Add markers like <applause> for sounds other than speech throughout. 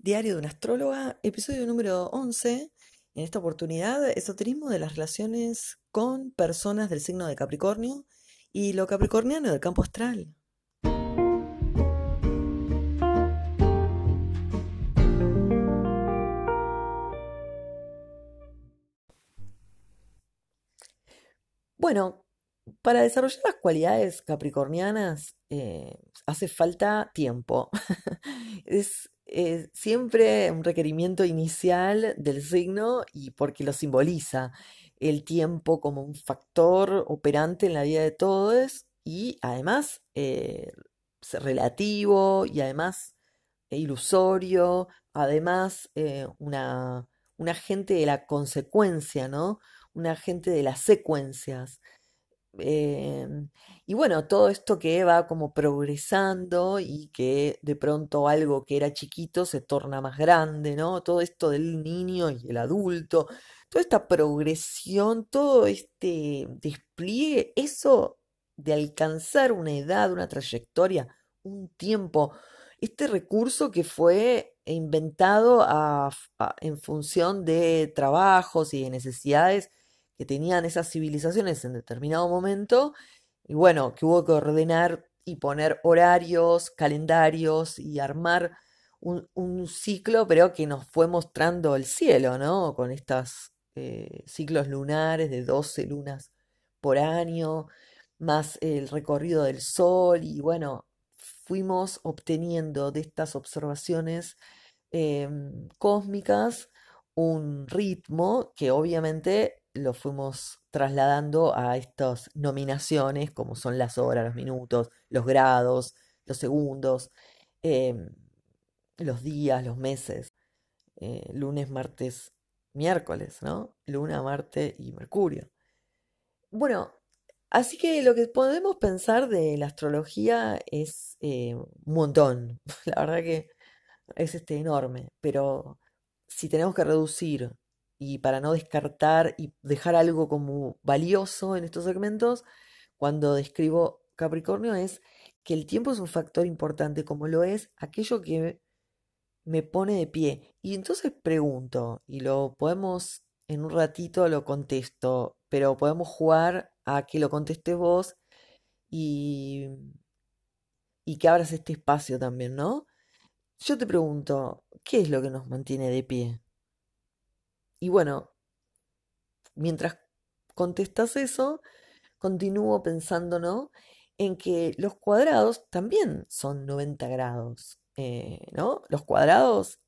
Diario de una astróloga, episodio número 11. En esta oportunidad, esoterismo de las relaciones con personas del signo de Capricornio y lo capricorniano del campo astral. Bueno, para desarrollar las cualidades capricornianas eh, hace falta tiempo. <laughs> es eh, siempre un requerimiento inicial del signo y porque lo simboliza el tiempo como un factor operante en la vida de todos y además eh, relativo y además ilusorio, además una, un agente de la consecuencia, ¿no? Un agente de las secuencias. Em, y bueno, todo esto que va como progresando y que de pronto algo que era chiquito se torna más grande, ¿no? Todo esto del niño y el adulto, toda esta progresión, todo este despliegue, eso de alcanzar una edad, una trayectoria, un tiempo, este recurso que fue inventado en función de trabajos y de necesidades que tenían esas civilizaciones en determinado momento, y bueno, que hubo que ordenar y poner horarios, calendarios y armar un, ciclo, pero que nos fue mostrando el cielo, ¿no? Con estos eh, ciclos lunares de 12 lunas por año, más el recorrido del sol, y bueno, fuimos obteniendo de estas observaciones em, cósmicas un ritmo que obviamente lo fuimos trasladando a estas nominaciones, como son las horas, los minutos, los grados, los segundos, em, los días, los meses, eh, lunes, martes, miércoles, ¿no? Luna, Marte y Mercurio. Bueno, así que lo que podemos pensar de la astrología es eh, un montón. <laughs> La verdad que es este enorme, pero si tenemos que reducir y para no descartar y dejar algo como valioso en estos segmentos, cuando describo Capricornio es que el tiempo es un factor importante, como lo es aquello que me pone de pie. Y entonces pregunto, y lo podemos, en un ratito lo contesto, pero podemos jugar a que lo contestes vos y, y que abras este espacio también, ¿no? Yo te pregunto, ¿qué es lo que nos mantiene de pie? Y bueno, mientras contestas eso, continúo pensando, ¿no? En que los cuadrados también son 90 grados, eh, ¿no? Los cuadrados,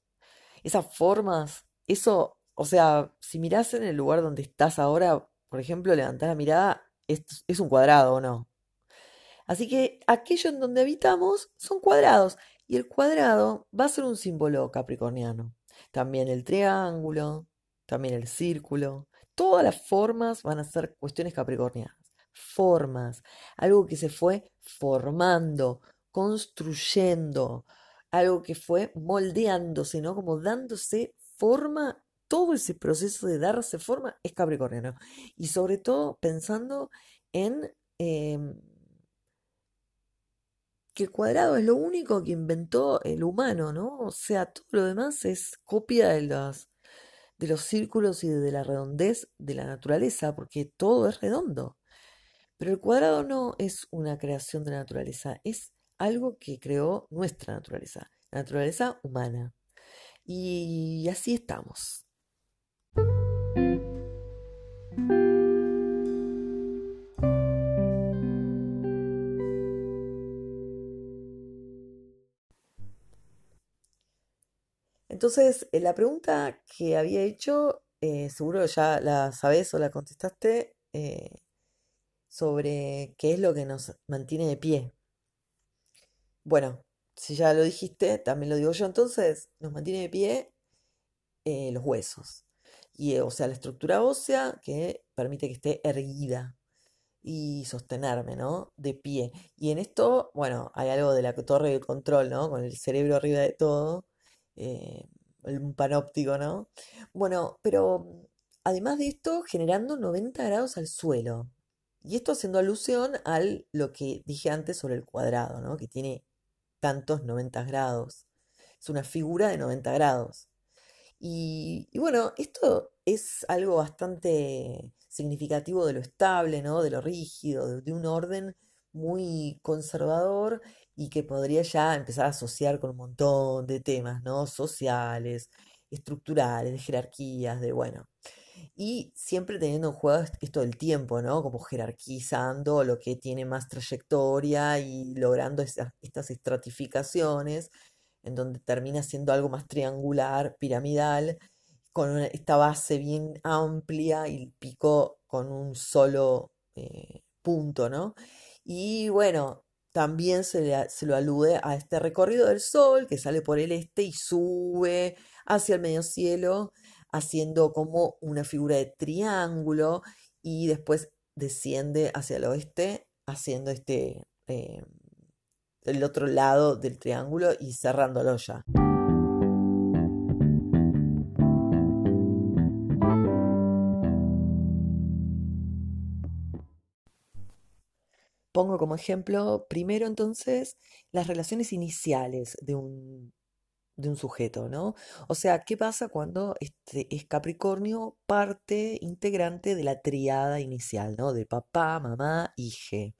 esas formas, eso, o sea, si mirás en el lugar donde estás ahora, por ejemplo, levantás la mirada, es, es un cuadrado o no. Así que aquello en donde habitamos son cuadrados y el cuadrado va a ser un símbolo capricorniano. También el triángulo, también el círculo. Todas las formas van a ser cuestiones capricornianas. Formas, algo que se fue formando, construyendo, algo que fue moldeándose, ¿no? Como dándose forma, todo ese proceso de darse forma es capricorniano. Y sobre todo pensando en em, que cuadrado es lo único que inventó el humano, ¿no? O sea, todo lo demás es copia de las de los círculos y de la redondez de la naturaleza, porque todo es redondo. Pero el cuadrado no es una creación de la naturaleza, es algo que creó nuestra naturaleza, la naturaleza humana. Y así estamos. Entonces, eh, la pregunta que había hecho, eh, seguro ya la sabes o la contestaste, eh, sobre qué es lo que nos mantiene de pie. Bueno, si ya lo dijiste, también lo digo yo, entonces nos mantiene de pie los huesos. Y, o sea, la estructura ósea que permite que esté erguida y sostenerme, ¿no? De pie. Y en esto, bueno, hay algo de la torre de control, ¿no? Con el cerebro arriba de todo eh, un panóptico, ¿no? Bueno, pero además de esto, generando 90 grados al suelo. Y esto haciendo alusión a lo que dije antes sobre el cuadrado, ¿no? Que tiene tantos 90 grados. es una figura de 90 grados. Y, bueno, esto es algo bastante significativo de lo estable, ¿no? De lo rígido, de un orden muy conservador y que podría ya empezar a asociar con un montón de temas, ¿no? Sociales, estructurales, de jerarquías, de bueno. Y siempre teniendo en juego esto del tiempo, ¿no? Como jerarquizando lo que tiene más trayectoria y logrando estas estratificaciones, en donde termina siendo algo más triangular, piramidal, con esta base bien amplia y pico con un solo eh, punto, ¿no? Y bueno, también se le, se lo alude a este recorrido del Sol que sale por el este y sube hacia el medio cielo, haciendo como una figura de triángulo y después desciende hacia el oeste, haciendo este eh, el otro lado del triángulo y cerrándolo ya. Pongo como ejemplo, primero entonces, las relaciones iniciales de un, de un sujeto, ¿no? O sea, ¿qué pasa cuando este es Capricornio parte integrante de la triada inicial, ¿no? De papá, mamá, hije.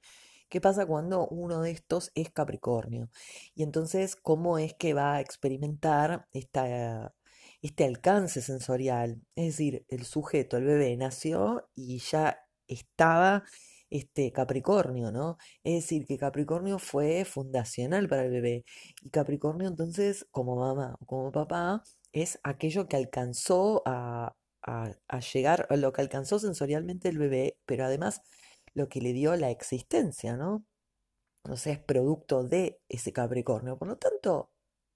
¿Qué pasa cuando uno de estos es Capricornio? Y entonces, ¿cómo es que va a experimentar esta, este alcance sensorial? Es decir, el sujeto, el bebé, nació y ya estaba este Capricornio, ¿no? Es decir, que Capricornio fue fundacional para el bebé. Y Capricornio entonces, como mamá o como papá, es aquello que alcanzó a, a- llegar, lo que alcanzó sensorialmente el bebé, pero además lo que le dio la existencia, ¿no? O sea, es producto de ese Capricornio. Por lo tanto,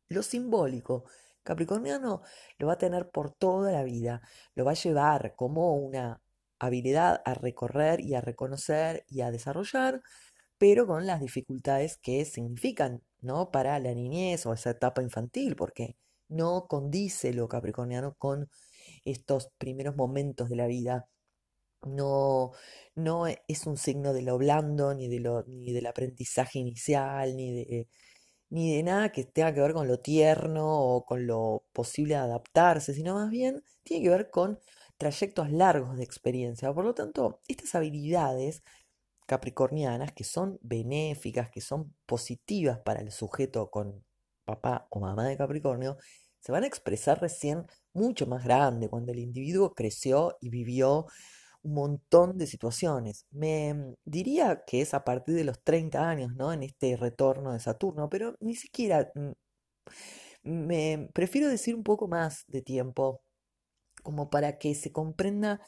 lo simbólico capricorniano lo va a tener por toda la vida. Lo va a llevar como una habilidad a recorrer y a reconocer y a desarrollar, pero con las dificultades que significan, ¿no? Para la niñez o esa etapa infantil, porque no condice lo capricorniano con estos primeros momentos de la vida. No, no e- es un signo de lo blando, ni de lo, ni del aprendizaje inicial, ni de, ni de nada que tenga que ver con lo tierno o con lo posible de adaptarse, sino más bien tiene que ver con trayectos largos de experiencia. Por lo tanto, estas habilidades capricornianas que son benéficas, que son positivas para el sujeto con papá o mamá de Capricornio, se van a expresar recién mucho más grande, cuando el individuo creció y vivió un montón de situaciones. Me diría que es a partir de los 30 años, ¿no? En este retorno de Saturno, pero ni siquiera mm, me prefiero decir un poco más de tiempo, como para que se comprenda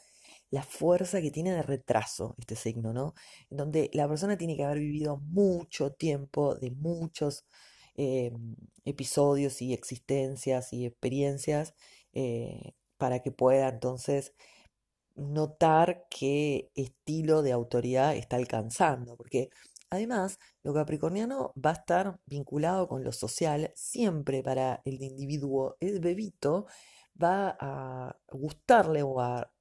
la fuerza que tiene de retraso este signo, ¿no? Donde la persona tiene que haber vivido mucho tiempo de muchos eh, episodios y existencias y experiencias eh, para que pueda entonces notar qué estilo de autoridad está alcanzando, porque además lo capricorniano va a estar vinculado con lo social siempre para el individuo, el bebito va a gustarle o a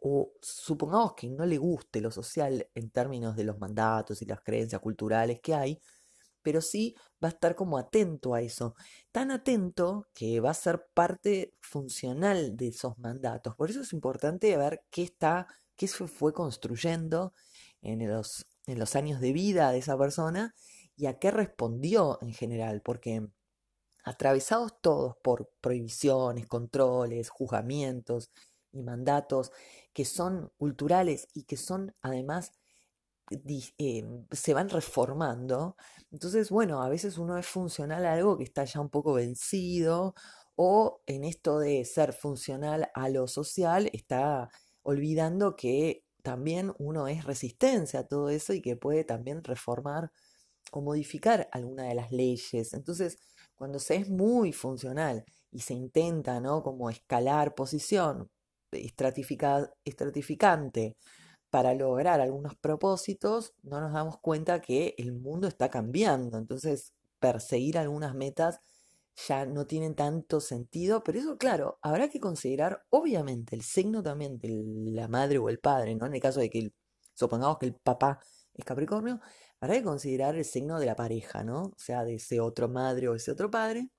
o supongamos que no le guste lo social en términos de los mandatos y las creencias culturales que hay, pero sí va a estar como atento a eso, tan atento que va a ser parte funcional de esos mandatos. Por eso es importante ver qué está, qué se fue construyendo en los, en los años de vida de esa persona y a qué respondió en general, porque atravesados todos por prohibiciones, controles, juzgamientos y mandatos que son culturales y que son además eh, se van reformando. Entonces, bueno, a veces uno es funcional a algo que está ya un poco vencido o en esto de ser funcional a lo social está olvidando que también uno es resistencia a todo eso y que puede también reformar o modificar alguna de las leyes. Entonces, cuando se es muy funcional y se intenta, ¿no? Como escalar posición estratifica- estratificante para lograr algunos propósitos, no nos damos cuenta que el mundo está cambiando. Entonces, perseguir algunas metas ya no tienen tanto sentido, pero eso, claro, habrá que considerar, obviamente, el signo también de la madre o el padre, ¿no? En el caso de que, supongamos que el papá es Capricornio, habrá que considerar el signo de la pareja, ¿no? O sea, de ese otro madre o ese otro padre,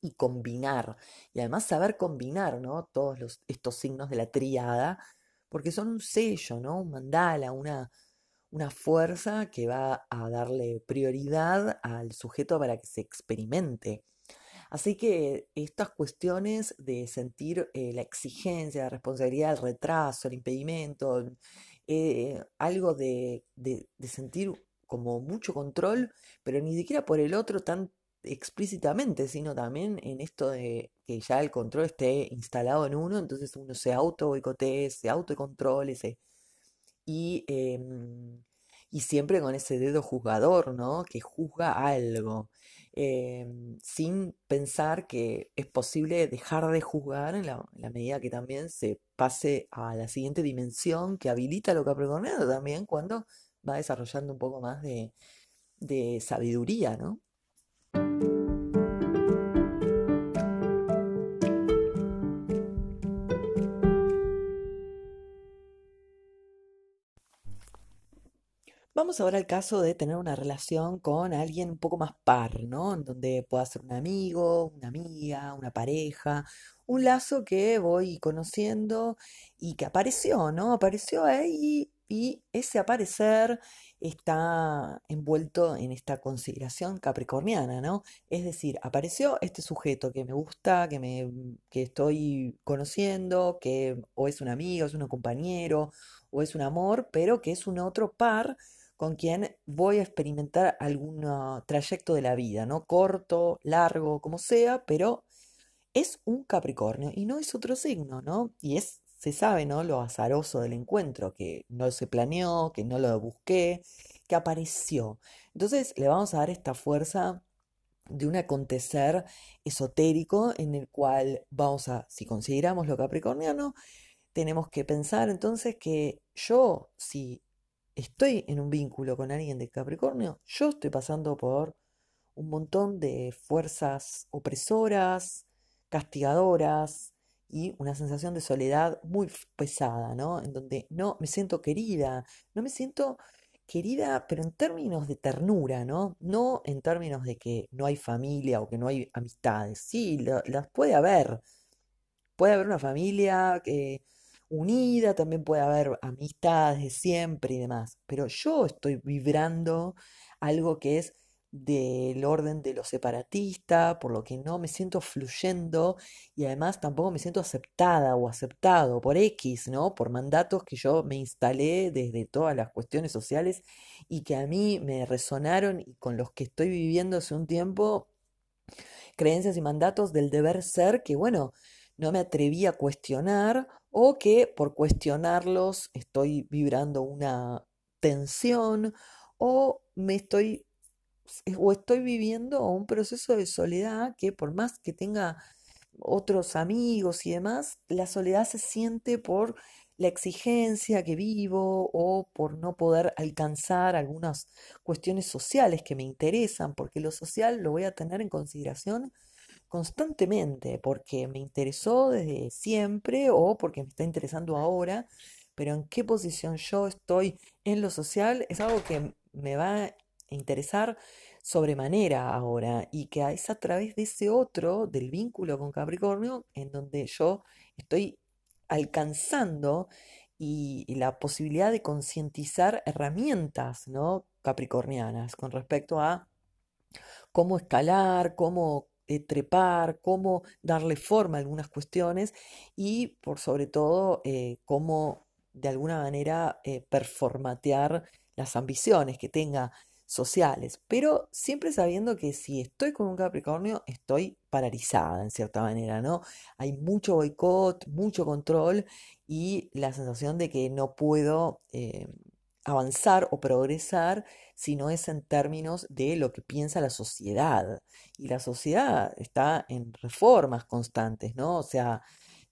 y combinar. Y además saber combinar, ¿no? Todos estos signos de la tríada, porque son un sello, ¿no? Un mandala, una, una fuerza que va a darle prioridad al sujeto para que se experimente. Así que estas cuestiones de sentir eh, la exigencia, la responsabilidad, el retraso, el impedimento, eh, algo de, de sentir como mucho control, pero ni siquiera por el otro tan explícitamente, sino también en esto de que ya el control esté instalado en uno, entonces uno se auto boicotee, se autocontrole, se... Y, em, y siempre con ese dedo juzgador, ¿no? Que juzga algo, em, sin pensar que es posible dejar de juzgar en la, en la medida que también se pase a la siguiente dimensión que habilita lo capricorniano también cuando va desarrollando un poco más de, de sabiduría, ¿no? Vamos ahora al caso de tener una relación con alguien un poco más par, ¿no? En donde pueda ser un amigo, una amiga, una pareja, un lazo que voy conociendo y que apareció, ¿no? Apareció ahí y ese aparecer está envuelto en esta consideración capricorniana, ¿no? Es decir, apareció este sujeto que me gusta, que me que estoy conociendo, que o es un amigo, es un compañero, o es un amor, pero que es un otro par con quien voy a experimentar algún ah, trayecto de la vida, ¿no? Corto, largo, como sea, pero es un Capricornio y no es otro signo, ¿no? Y es, se sabe, ¿no? Lo azaroso del encuentro, que no se planeó, que no lo busqué, que apareció. Entonces le vamos a dar esta fuerza de un acontecer esotérico en el cual vamos a, si consideramos lo capricorniano, tenemos que pensar entonces que yo, si estoy en un vínculo con alguien de Capricornio, yo estoy pasando por un montón de fuerzas opresoras, castigadoras y una sensación de soledad muy pesada, ¿no? En donde no me siento querida, no me siento querida, pero en términos de ternura, ¿no? No en términos de que no hay familia o que no hay amistades. Sí, las puede haber. Puede haber una familia que unida, también puede haber amistades de siempre y demás, pero yo estoy vibrando algo que es del orden de lo separatista, por lo que no me siento fluyendo y además tampoco me siento aceptada o aceptado por X, ¿no? Por mandatos que yo me instalé desde todas las cuestiones sociales y que a mí me resonaron y con los que estoy viviendo hace un tiempo, creencias y mandatos del deber ser que, bueno, no me atreví a cuestionar o que por cuestionarlos estoy vibrando una tensión o me estoy o estoy viviendo un proceso de soledad que por más que tenga otros amigos y demás, la soledad se siente por la exigencia que vivo o por no poder alcanzar algunas cuestiones sociales que me interesan, porque lo social lo voy a tener en consideración constantemente porque me interesó desde siempre o porque me está interesando ahora, pero en qué posición yo estoy en lo social es algo que me va interesar sobremanera ahora y que es a través de ese otro, del vínculo con Capricornio, en donde yo estoy alcanzando y, la posibilidad de concientizar herramientas, ¿no? capricornianas con respecto a cómo escalar, cómo eh, trepar, cómo darle forma a algunas cuestiones y por sobre todo eh, cómo de alguna manera eh, performatear las ambiciones que tenga sociales, pero siempre sabiendo que si estoy con un Capricornio estoy paralizada en cierta manera, ¿no? Hay mucho boicot, mucho control y la sensación de que no puedo avanzar o progresar si no es en términos de lo que piensa la sociedad. Y la sociedad está en reformas constantes, ¿no? O sea,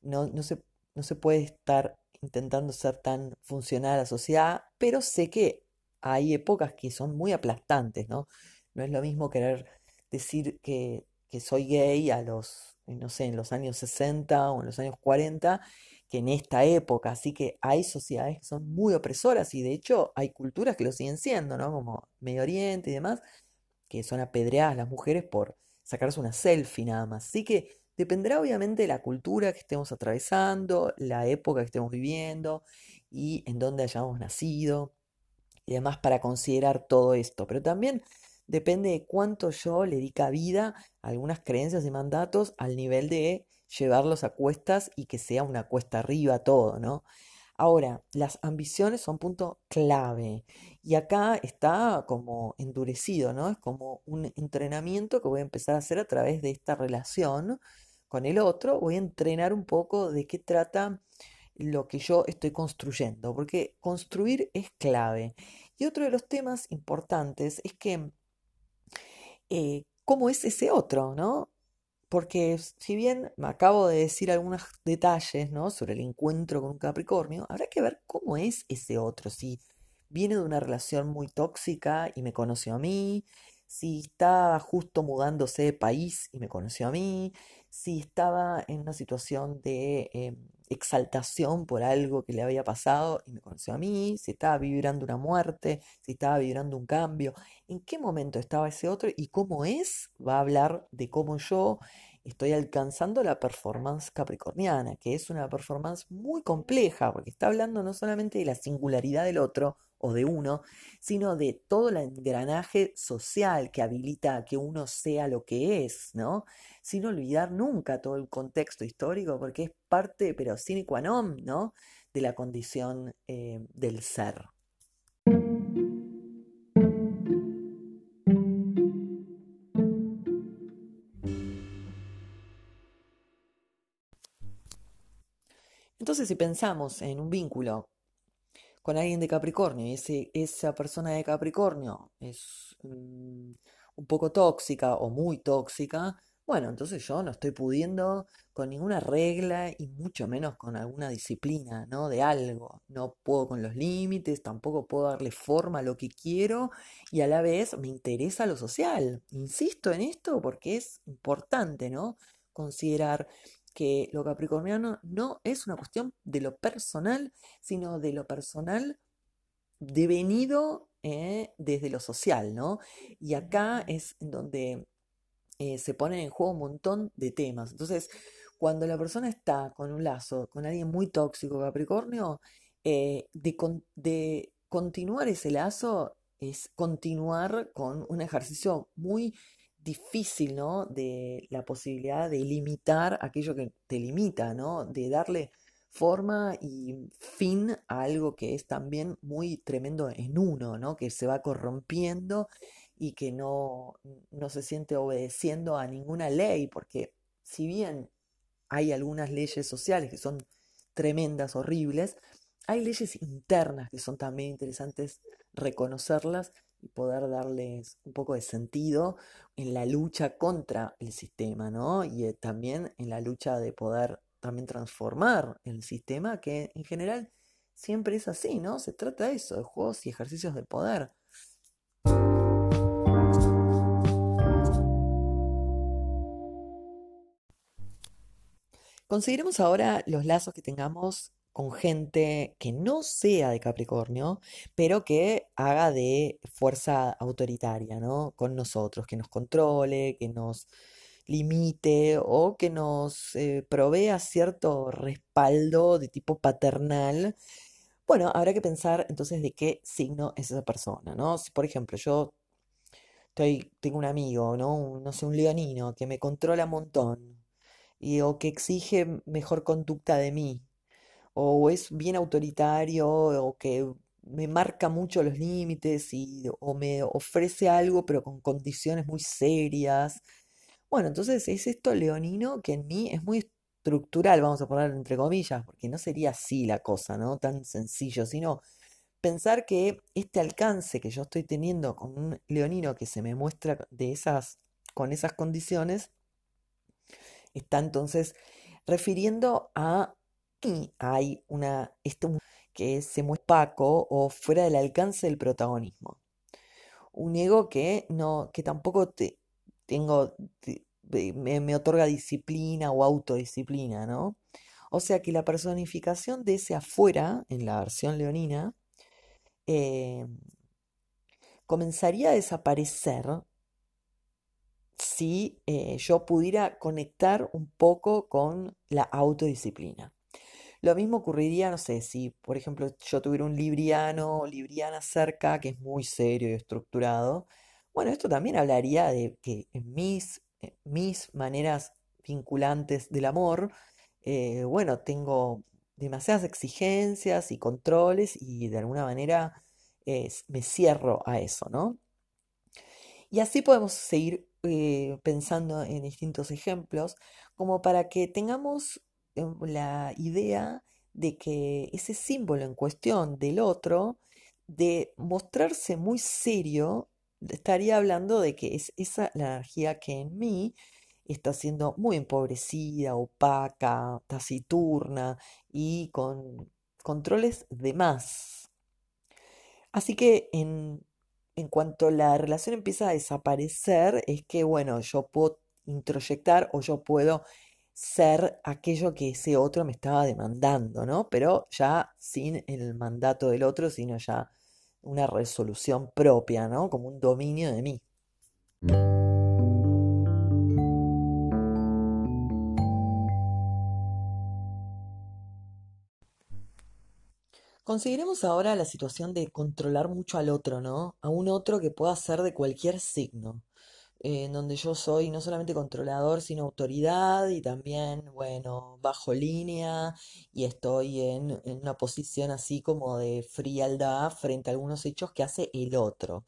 no, no se, no se puede estar intentando ser tan funcional a la sociedad, pero sé que hay épocas que son muy aplastantes, ¿no? No es lo mismo querer decir que, que soy gay a los, no sé, en los años 60 o en los años 40 que en esta época. Así que hay sociedades que son muy opresoras y de hecho hay culturas que lo siguen siendo, ¿no? Como Medio Oriente y demás, que son apedreadas las mujeres por sacarse una selfie nada más. Así que dependerá obviamente de la cultura que estemos atravesando, la época que estemos viviendo y en dónde hayamos nacido y demás para considerar todo esto. Pero también depende de cuánto yo le dedica vida a algunas creencias y mandatos al nivel de llevarlos a cuestas y que sea una cuesta arriba todo, ¿no? Ahora, las ambiciones son punto clave. Y acá está como endurecido, ¿no? Es como un entrenamiento que voy a empezar a hacer a través de esta relación con el otro. Voy a entrenar un poco de qué trata lo que yo estoy construyendo, porque construir es clave. Y otro de los temas importantes es que, eh, ¿cómo es ese otro, no? Porque si bien me acabo de decir algunos detalles, ¿no? Sobre el encuentro con un Capricornio, habrá que ver cómo es ese otro, si viene de una relación muy tóxica y me conoció a mí, si estaba justo mudándose de país y me conoció a mí, si estaba en una situación de em, exaltación por algo que le había pasado y me conoció a mí, si estaba vibrando una muerte, si estaba vibrando un cambio, en qué momento estaba ese otro y cómo es, va a hablar de cómo yo estoy alcanzando la performance capricorniana, que es una performance muy compleja, porque está hablando no solamente de la singularidad del otro o de uno, sino de todo el engranaje social que habilita a que uno sea lo que es, ¿no? Sin olvidar nunca todo el contexto histórico, porque es parte, pero sine qua non, ¿no? De la condición eh, del ser. Entonces, si pensamos en un vínculo con alguien de Capricornio y ese, esa persona de Capricornio es mm, un poco tóxica o muy tóxica, bueno, entonces yo no estoy pudiendo con ninguna regla y mucho menos con alguna disciplina, ¿no? De algo. No puedo con los límites, tampoco puedo darle forma a lo que quiero y a la vez me interesa lo social. Insisto en esto porque es importante, ¿no? Considerar que lo capricorniano no es una cuestión de lo personal, sino de lo personal devenido eh, desde lo social, ¿no? Y acá es en donde eh, se ponen en juego un montón de temas. Entonces, cuando la persona está con un lazo, con alguien muy tóxico, Capricornio, eh, de, de continuar ese lazo es continuar con un ejercicio muy difícil, ¿no? De la posibilidad de limitar aquello que te limita, ¿no? De darle forma y fin a algo que es también muy tremendo en uno, ¿no? Que se va corrompiendo y que no, no se siente obedeciendo a ninguna ley, porque si bien hay algunas leyes sociales que son tremendas, horribles, hay leyes internas que son también interesantes reconocerlas y poder darles un poco de sentido en la lucha contra el sistema, ¿no? Y eh, también en la lucha de poder también transformar el sistema, que en general siempre es así, ¿no? Se trata de eso, de juegos y ejercicios de poder. Consideremos ahora los lazos que tengamos con gente que no sea de Capricornio, pero que haga de fuerza autoritaria, ¿no? Con nosotros, que nos controle, que nos limite o que nos eh, provea cierto respaldo de tipo paternal. Bueno, habrá que pensar entonces de qué signo es esa persona, ¿no? Si por ejemplo yo tengo un amigo, ¿no? no sé, un leonino que me controla un montón y, o que exige mejor conducta de mí, o es bien autoritario o que me marca mucho los límites y, o me ofrece algo pero con condiciones muy serias. Bueno, entonces es esto leonino que en mí es muy estructural, vamos a poner entre comillas, porque no sería así la cosa, ¿no? Tan sencillo, sino pensar que este alcance que yo estoy teniendo con un leonino que se me muestra de esas, con esas condiciones, está entonces refiriendo a hay una, esto que se muestra opaco o fuera del alcance del protagonismo. Un ego que, no, que tampoco te, tengo, me, otorga disciplina o autodisciplina, ¿no? O sea que la personificación de ese afuera, en la versión leonina, eh, comenzaría a desaparecer si eh, yo pudiera conectar un poco con la autodisciplina. Lo mismo ocurriría, no sé, si por ejemplo yo tuviera un libriano o libriana cerca que es muy serio y estructurado. Bueno, esto también hablaría de que en mis, eh, mis maneras vinculantes del amor, eh, bueno, tengo demasiadas exigencias y controles y de alguna manera me cierro a eso, ¿no? Y así podemos seguir eh, pensando en distintos ejemplos, como para que tengamos la idea de que ese símbolo en cuestión del otro, de mostrarse muy serio, estaría hablando de que es esa la energía que en mí está siendo muy empobrecida, opaca, taciturna y con controles de más. Así que en en cuanto la relación empieza a desaparecer, es que, bueno, yo puedo introyectar o yo puedo ser aquello que ese otro me estaba demandando, ¿no? Pero ya sin el mandato del otro, sino ya una resolución propia, ¿no? Como un dominio de mí. Consideremos ahora la situación de controlar mucho al otro, ¿no? A un otro que pueda ser de cualquier signo, en donde yo soy no solamente controlador, sino autoridad y también, bueno, bajo línea y estoy en, en una posición así como de frialdad frente a algunos hechos que hace el otro.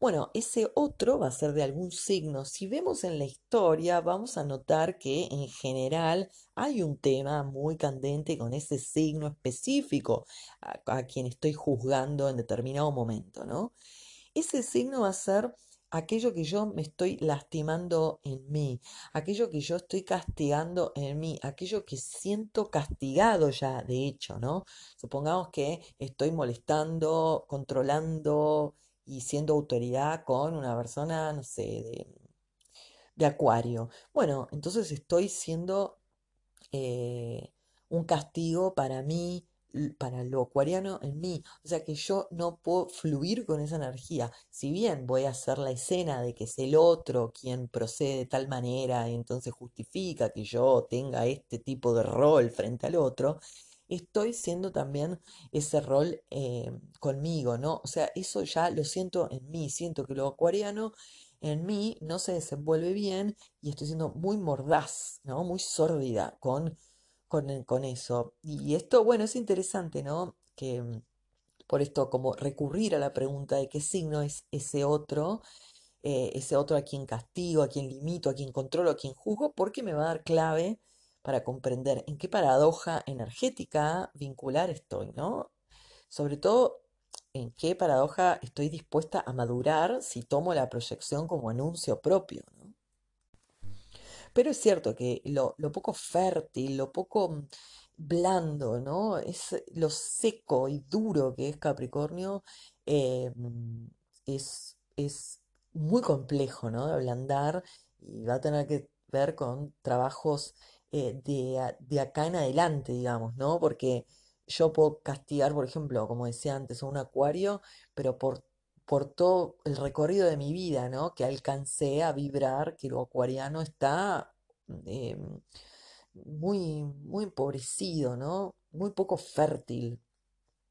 Bueno, ese otro va a ser de algún signo. Si vemos en la historia, vamos a notar que en general hay un tema muy candente con ese signo específico a, quien estoy juzgando en determinado momento, ¿no? Ese signo va a ser aquello que yo me estoy lastimando en mí, aquello que yo estoy castigando en mí, aquello que siento castigado ya, de hecho, ¿no? Supongamos que estoy molestando, controlando, y siendo autoridad con una persona, no sé, de, de acuario. Bueno, entonces estoy siendo eh, un castigo para mí, para lo acuariano en mí. O sea que yo no puedo fluir con esa energía. Si bien voy a hacer la escena de que es el otro quien procede de tal manera y entonces justifica que yo tenga este tipo de rol frente al otro, estoy siendo también ese rol eh, conmigo, ¿no? O sea, eso ya lo siento en mí, siento que lo acuariano en mí no se desenvuelve bien y estoy siendo muy mordaz, ¿no? Muy sórdida con, con, con eso. Y esto, bueno, es interesante, ¿no? Que mm, por esto, como recurrir a la pregunta de qué signo es ese otro, eh, ese otro a quien castigo, a quien limito, a quien controlo, a quien juzgo, porque me va a dar clave para comprender en qué paradoja energética vincular estoy, ¿no? Sobre todo, en qué paradoja estoy dispuesta a madurar si tomo la proyección como anuncio propio, ¿no? Pero es cierto que lo, poco fértil, lo poco mm, blando, ¿no? Es lo seco y duro que es Capricornio, eh, mm, es, es muy complejo, ¿no? De ablandar y va a tener que ver con trabajos eh, de, acá en adelante, digamos, ¿no? Porque yo puedo castigar, por ejemplo, como decía antes, a un acuario, pero por, por todo el recorrido de mi vida, ¿no? Que alcancé a vibrar que lo acuariano está eh, muy, muy empobrecido, ¿no? Muy poco fértil.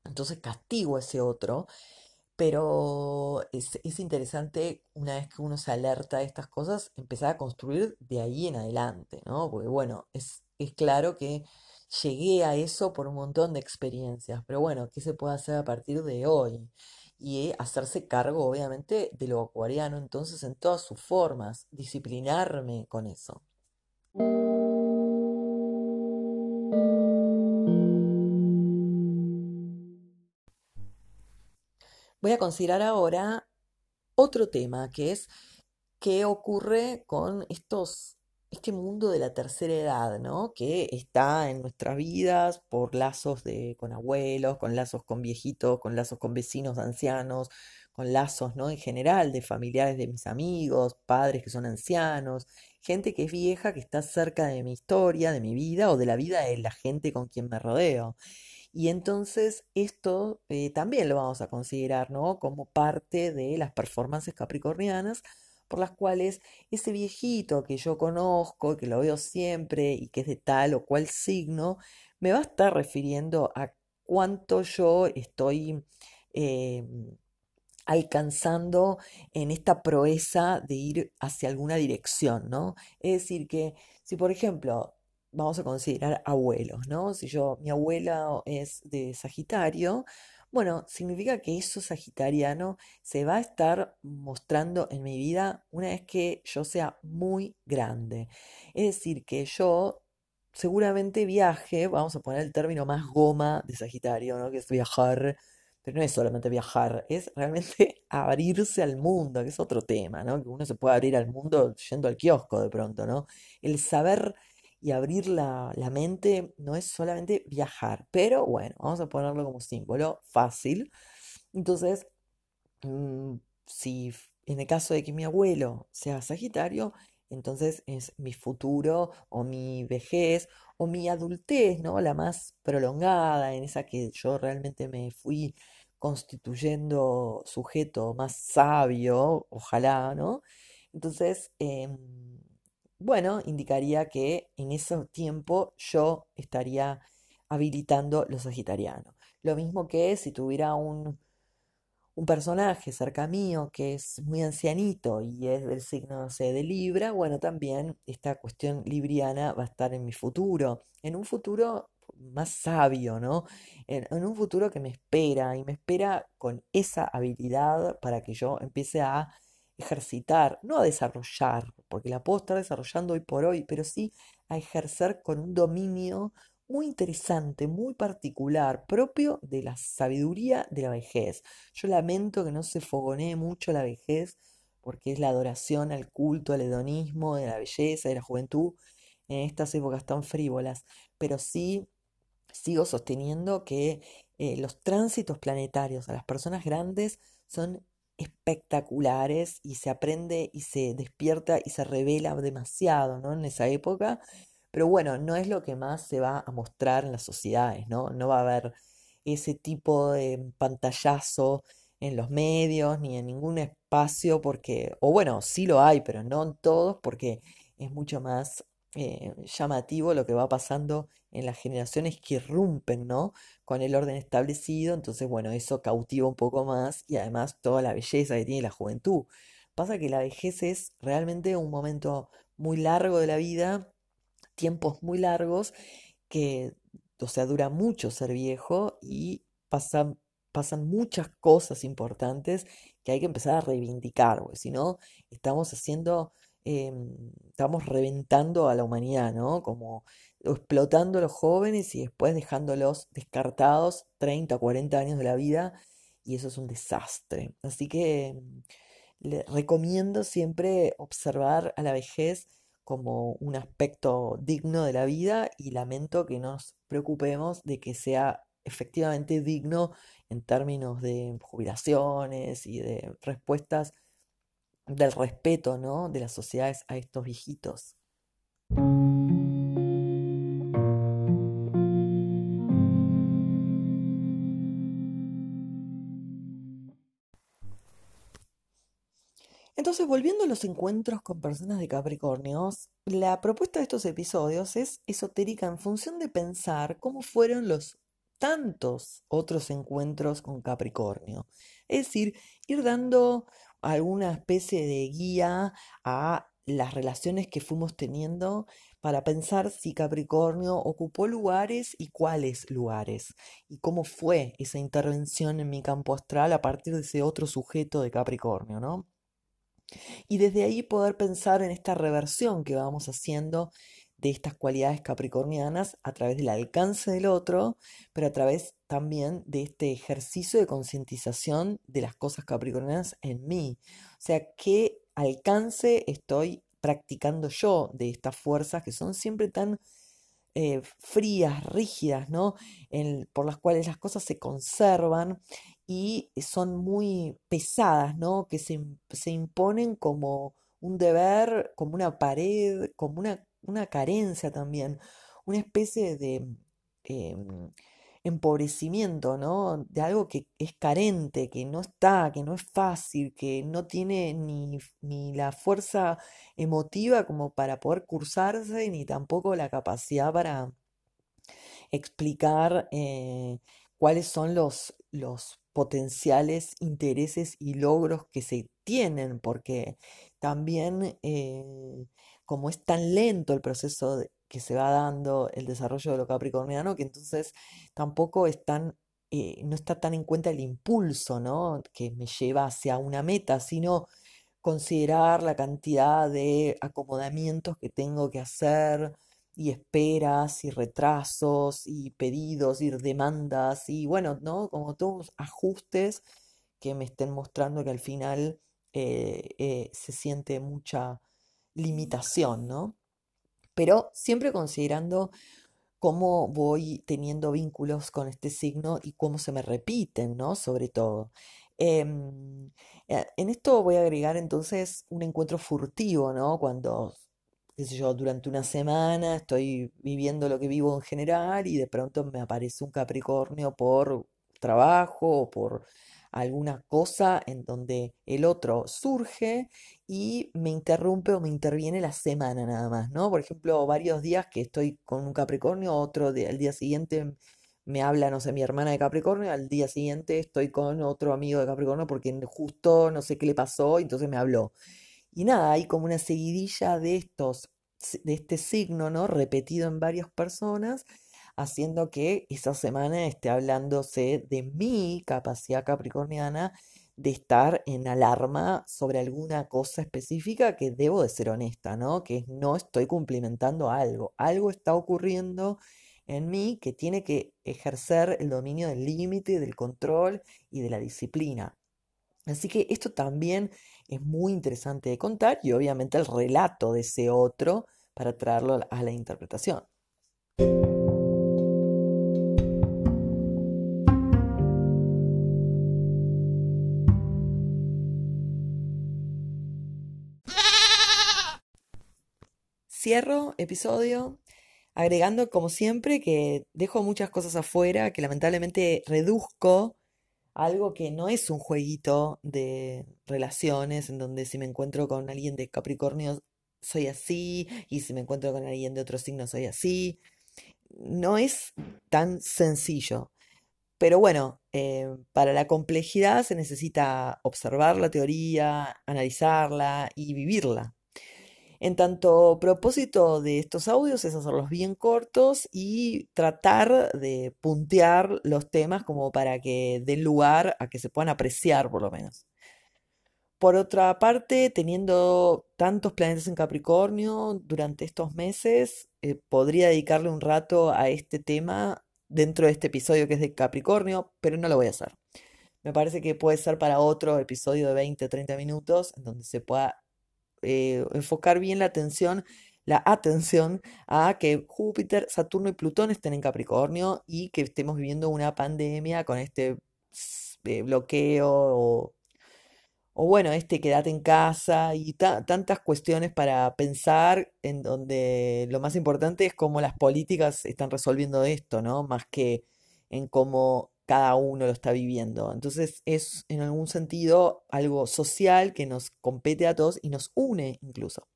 Entonces castigo a ese otro pero es, interesante, una vez que uno se alerta de estas cosas, empezar a construir de ahí en adelante, ¿no? Porque bueno, es, es claro que llegué a eso por un montón de experiencias, pero bueno, ¿qué se puede hacer a partir de hoy? Y hacerse cargo, obviamente, de lo acuariano, entonces en todas sus formas, disciplinarme con eso. Voy a considerar ahora otro tema, que es qué ocurre con estos, este mundo de la tercera edad, ¿no? Que está en nuestras vidas por lazos de, con abuelos, con lazos con viejitos, con lazos con vecinos ancianos, con lazos, ¿no? En general, de familiares de mis amigos, padres que son ancianos, gente que es vieja, que está cerca de mi historia, de mi vida o de la vida de la gente con quien me rodeo. Y entonces esto eh, también lo vamos a considerar, ¿no? Como parte de las performances capricornianas por las cuales ese viejito que yo conozco, que lo veo siempre y que es de tal o cual signo, me va a estar refiriendo a cuánto yo estoy eh, alcanzando en esta proeza de ir hacia alguna dirección, ¿no? Es decir, que si por ejemplo vamos a considerar abuelos, ¿no? Si yo, mi abuela es de Sagitario, bueno, significa que eso sagitariano se va a estar mostrando en mi vida una vez que yo sea muy grande. Es decir, que yo seguramente viaje, vamos a poner el término más goma de Sagitario, ¿no? Que es viajar, pero no es solamente viajar, es realmente <laughs> abrirse al mundo, que es otro tema, ¿no? Que uno se puede abrir al mundo yendo al kiosco de pronto, ¿no? El saber y abrir la, mente no es solamente viajar, pero bueno, vamos a ponerlo como símbolo fácil. Entonces, mm, si en el caso de que mi abuelo sea Sagitario, entonces es mi futuro o mi vejez o mi adultez, ¿no? La más prolongada, en esa que yo realmente me fui constituyendo sujeto más sabio, ojalá, ¿no? Entonces, em, bueno, indicaría que en ese tiempo yo estaría habilitando los sagitarianos. Lo mismo que si tuviera un, un personaje cerca mío que es muy ancianito y es del signo, de Libra, bueno, también esta cuestión libriana va a estar en mi futuro, en un futuro más sabio, ¿no? En, en un futuro que me espera y me espera con esa habilidad para que yo empiece a ejercitar, no a desarrollar, porque la puedo estar desarrollando hoy por hoy, pero sí a ejercer con un dominio muy interesante, muy particular, propio de la sabiduría de la vejez. Yo lamento que no se fogonee mucho la vejez, porque es la adoración al culto, al hedonismo, de la belleza, de la juventud, en estas épocas tan frívolas, pero sí sigo sosteniendo que eh, los tránsitos planetarios a las personas grandes son espectaculares y se aprende y se despierta y se revela demasiado, ¿no? En esa época. Pero bueno, no es lo que más se va a mostrar en las sociedades, ¿no? No va a haber ese tipo de pantallazo en los medios ni en ningún espacio porque, o bueno, sí lo hay, pero no en todos porque es mucho más eh, llamativo lo que va pasando en las generaciones que irrumpen, ¿no? Con el orden establecido, entonces, bueno, eso cautiva un poco más y además toda la belleza que tiene la juventud. Pasa que la vejez es realmente un momento muy largo de la vida, tiempos muy largos, que, o sea, dura mucho ser viejo y pasan, pasan muchas cosas importantes que hay que empezar a reivindicar, porque si no, estamos haciendo Em, estamos reventando a la humanidad, ¿no? Como explotando a los jóvenes y después dejándolos descartados 30, 40 años de la vida y eso es un desastre. Así que em, le recomiendo siempre observar a la vejez como un aspecto digno de la vida y lamento que nos preocupemos de que sea efectivamente digno en términos de jubilaciones y de respuestas del respeto, ¿no? De las sociedades a estos viejitos. Entonces, volviendo a los encuentros con personas de Capricornios, la propuesta de estos episodios es esotérica en función de pensar cómo fueron los tantos otros encuentros con Capricornio. Es decir, ir dando alguna especie de guía a las relaciones que fuimos teniendo para pensar si Capricornio ocupó lugares y cuáles lugares, y cómo fue esa intervención en mi campo astral a partir de ese otro sujeto de Capricornio, ¿no? Y desde ahí poder pensar en esta reversión que vamos haciendo de estas cualidades capricornianas a través del alcance del otro, pero a través también de este ejercicio de concientización de las cosas capricornianas en mí. O sea, qué alcance estoy practicando yo de estas fuerzas que son siempre tan eh, frías, rígidas, ¿no? por las cuales las cosas se conservan y son muy pesadas, ¿no? Que se, se imponen como un deber, como una pared, como una una carencia también, una especie de em, empobrecimiento, ¿no? De algo que es carente, que no está, que no es fácil, que no tiene ni, ni la fuerza emotiva como para poder cursarse, ni tampoco la capacidad para explicar eh, cuáles son los, los potenciales intereses y logros que se tienen, porque también eh, como es tan lento el proceso que se va dando el desarrollo de lo capricorniano, que entonces tampoco es eh, no está tan en cuenta el impulso, ¿no? que me lleva hacia una meta, sino considerar la cantidad de acomodamientos que tengo que hacer, y esperas y retrasos y pedidos y demandas y bueno, ¿no? Como todos ajustes que me estén mostrando que al final eh, eh, se siente mucha limitación, ¿no? Pero siempre considerando cómo voy teniendo vínculos con este signo y cómo se me repiten, ¿no? Sobre todo. Em, eh, en esto voy a agregar entonces un encuentro furtivo, ¿no? Cuando qué sé yo, durante una semana estoy viviendo lo que vivo en general y de pronto me aparece un Capricornio por trabajo o por alguna cosa en donde el otro surge y me interrumpe o me interviene la semana nada más, ¿no? Por ejemplo, varios días que estoy con un Capricornio, otro día, al día siguiente me habla, no sé, mi hermana de Capricornio, al día siguiente estoy con otro amigo de Capricornio porque justo no sé qué le pasó, y entonces me habló. Y nada, hay como una seguidilla de estos, de este signo, ¿no? Repetido en varias personas, haciendo que esa semana esté hablándose de mi capacidad capricorniana de estar en alarma sobre alguna cosa específica que debo de ser honesta, ¿no? Que no estoy cumplimentando algo. Algo está ocurriendo en mí que tiene que ejercer el dominio del límite, del control y de la disciplina. Así que esto también es muy interesante de contar y obviamente el relato de ese otro para traerlo a la interpretación. Cierro episodio agregando como siempre que dejo muchas cosas afuera, que lamentablemente reduzco algo que no es un jueguito de relaciones en donde si me encuentro con alguien de Capricornio soy así y si me encuentro con alguien de otro signo soy así. No es tan sencillo. Pero bueno, eh, para la complejidad se necesita observar la teoría, analizarla y vivirla. En tanto, propósito de estos audios es hacerlos bien cortos y tratar de puntear los temas como para que den lugar a que se puedan apreciar por lo menos. Por otra parte, teniendo tantos planetas en Capricornio durante estos meses, eh, podría dedicarle un rato a este tema dentro de este episodio que es de Capricornio, pero no lo voy a hacer. Me parece que puede ser para otro episodio de 20 o 30 minutos en donde se pueda eh, enfocar bien la atención, la atención a que Júpiter, Saturno y Plutón estén en Capricornio y que estemos viviendo una pandemia con este eh, bloqueo o, bueno, este quédate en casa y tantas cuestiones para pensar en donde lo más importante es cómo las políticas están resolviendo esto, ¿no? Más que en cómo cada uno lo está viviendo. Entonces es en algún sentido algo social que nos compete a todos y nos une incluso.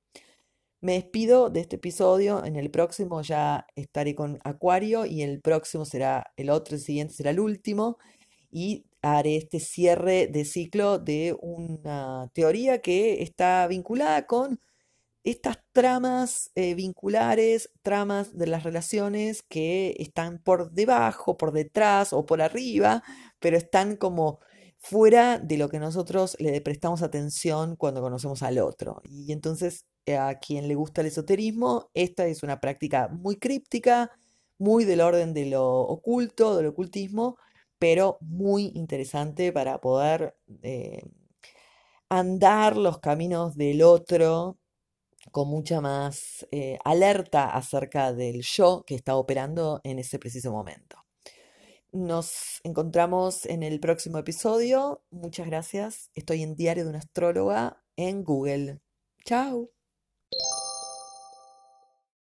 Me despido de este episodio, en el próximo ya estaré con Acuario y el próximo será el otro, el siguiente será el último y haré este cierre de ciclo de una teoría que está vinculada con estas tramas eh, vinculares, tramas de las relaciones que están por debajo, por detrás o por arriba, pero están como fuera de lo que nosotros le prestamos atención cuando conocemos al otro. Y entonces, eh, a quien le gusta el esoterismo, esta es una práctica muy críptica, muy del orden de lo oculto, del ocultismo, pero muy interesante para poder eh, andar los caminos del otro con mucha más eh, alerta acerca del yo que está operando en ese preciso momento. Nos encontramos en el próximo episodio. Muchas gracias. Estoy en Diario de una Astróloga en Google. Chao.